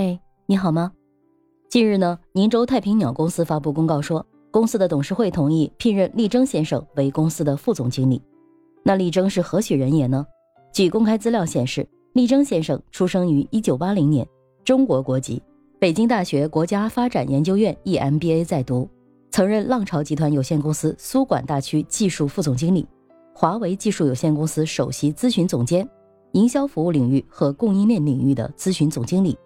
嘿，你好吗？近日呢，宁州太平鸟公司发布公告说，公司的董事会同意聘任厉征先生为公司的副总经理。那厉征是何许人也呢？据公开资料显示，厉征先生出生于一九八零年，中国国籍，北京大学国家发展研究院 EMBA 在读，曾任浪潮集团有限公司苏管大区技术副总经理，华为技术有限公司首席咨询总监，营销服务领域和供应链领域的咨询总经理。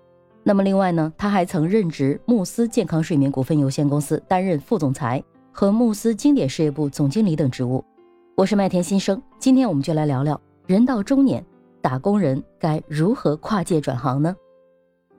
那么另外呢，他还曾任职慕斯健康睡眠股份有限公司，担任副总裁和慕斯经典事业部总经理等职务。我是麦田新生，今天我们就来聊聊人到中年，打工人该如何跨界转行呢？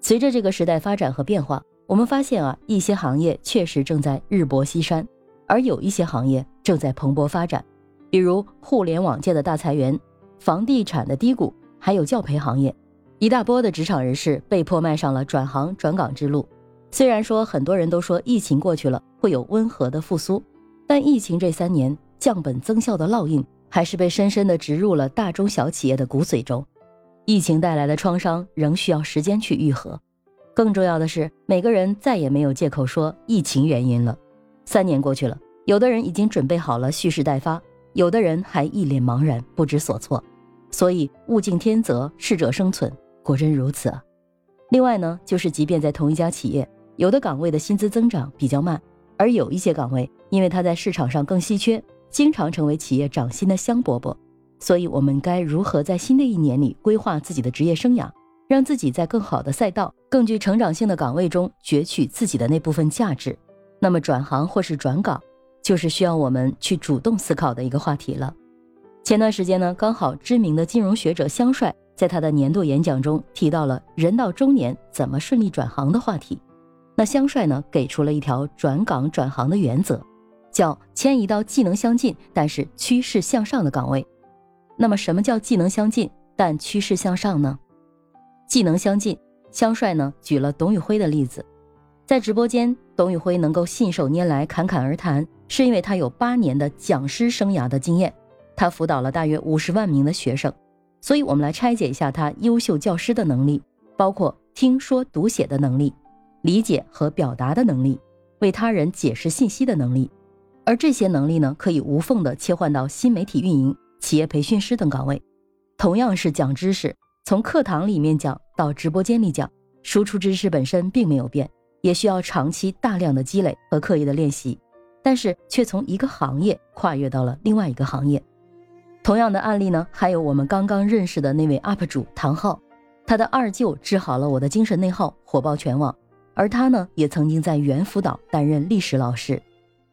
随着这个时代发展和变化，我们发现啊，一些行业确实正在日薄西山，而有一些行业正在蓬勃发展，比如互联网界的大裁员，房地产的低谷，还有教培行业。一大波的职场人士被迫迈上了转行转岗之路。虽然说很多人都说疫情过去了会有温和的复苏，但疫情这三年降本增效的烙印还是被深深的植入了大中小企业的骨髓中。疫情带来的创伤仍需要时间去愈合。更重要的是，每个人再也没有借口说疫情原因了。三年过去了，有的人已经准备好了蓄势待发，有的人还一脸茫然不知所措。所以，物竞天择，适者生存。果真如此啊！另外呢，就是即便在同一家企业，有的岗位的薪资增长比较慢，而有一些岗位因为它在市场上更稀缺，经常成为企业涨薪的香饽饽。所以，我们该如何在新的一年里规划自己的职业生涯，让自己在更好的赛道、更具成长性的岗位中攫取自己的那部分价值？那么，转行或是转岗，就是需要我们去主动思考的一个话题了。前段时间呢，刚好知名的金融学者香帅。在他的年度演讲中提到了人到中年怎么顺利转行的话题，那香帅呢给出了一条转岗转行的原则，叫迁移到技能相近但是趋势向上的岗位。那么什么叫技能相近但趋势向上呢？技能相近，香帅呢举了董宇辉的例子，在直播间，董宇辉能够信手拈来侃侃而谈，是因为他有八年的讲师生涯的经验，他辅导了大约五十万名的学生。所以，我们来拆解一下他优秀教师的能力，包括听说读写的能力、理解和表达的能力、为他人解释信息的能力。而这些能力呢，可以无缝的切换到新媒体运营、企业培训师等岗位。同样是讲知识，从课堂里面讲到直播间里讲，输出知识本身并没有变，也需要长期大量的积累和刻意的练习，但是却从一个行业跨越到了另外一个行业。同样的案例呢，还有我们刚刚认识的那位 UP 主唐昊，他的二舅治好了我的精神内耗，火爆全网。而他呢，也曾经在猿辅导担任历史老师。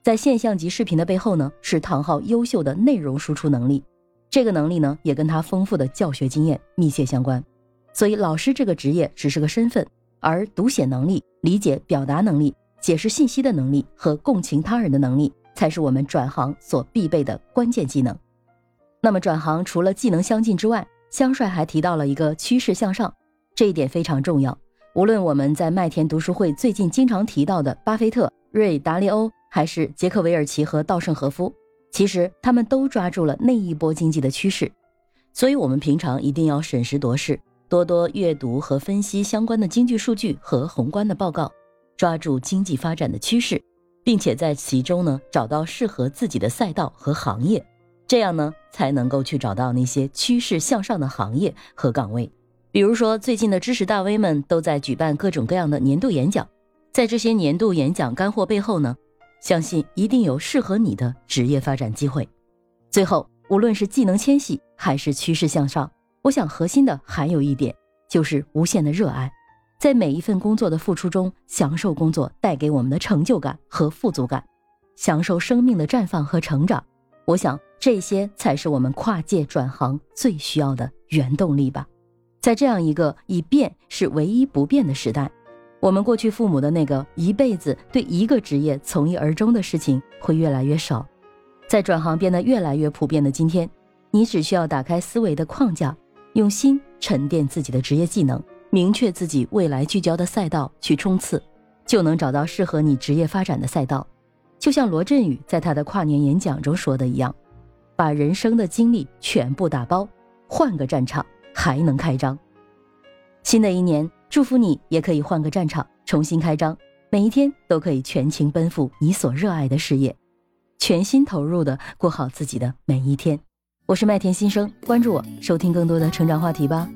在现象级视频的背后呢，是唐昊优秀的内容输出能力。这个能力呢，也跟他丰富的教学经验密切相关。所以，老师这个职业只是个身份，而读写能力、理解表达能力、解释信息的能力和共情他人的能力，才是我们转行所必备的关键技能。那么转行除了技能相近之外，香帅还提到了一个趋势向上，这一点非常重要。无论我们在麦田读书会最近经常提到的巴菲特、瑞达利欧，还是杰克韦尔奇和稻盛和夫，其实他们都抓住了那一波经济的趋势。所以，我们平常一定要审时度势，多多阅读和分析相关的经济数据和宏观的报告，抓住经济发展的趋势，并且在其中呢找到适合自己的赛道和行业。这样呢，才能够去找到那些趋势向上的行业和岗位。比如说，最近的知识大 V 们都在举办各种各样的年度演讲，在这些年度演讲干货背后呢，相信一定有适合你的职业发展机会。最后，无论是技能迁徙还是趋势向上，我想核心的还有一点，就是无限的热爱，在每一份工作的付出中，享受工作带给我们的成就感和富足感，享受生命的绽放和成长。我想。这些才是我们跨界转行最需要的原动力吧。在这样一个以变是唯一不变的时代，我们过去父母的那个一辈子对一个职业从一而终的事情会越来越少。在转行变得越来越普遍的今天，你只需要打开思维的框架，用心沉淀自己的职业技能，明确自己未来聚焦的赛道去冲刺，就能找到适合你职业发展的赛道。就像罗振宇在他的跨年演讲中说的一样。把人生的经历全部打包，换个战场还能开张。新的一年，祝福你也可以换个战场，重新开张，每一天都可以全情奔赴你所热爱的事业，全心投入的过好自己的每一天。我是麦田新生，关注我，收听更多的成长话题吧。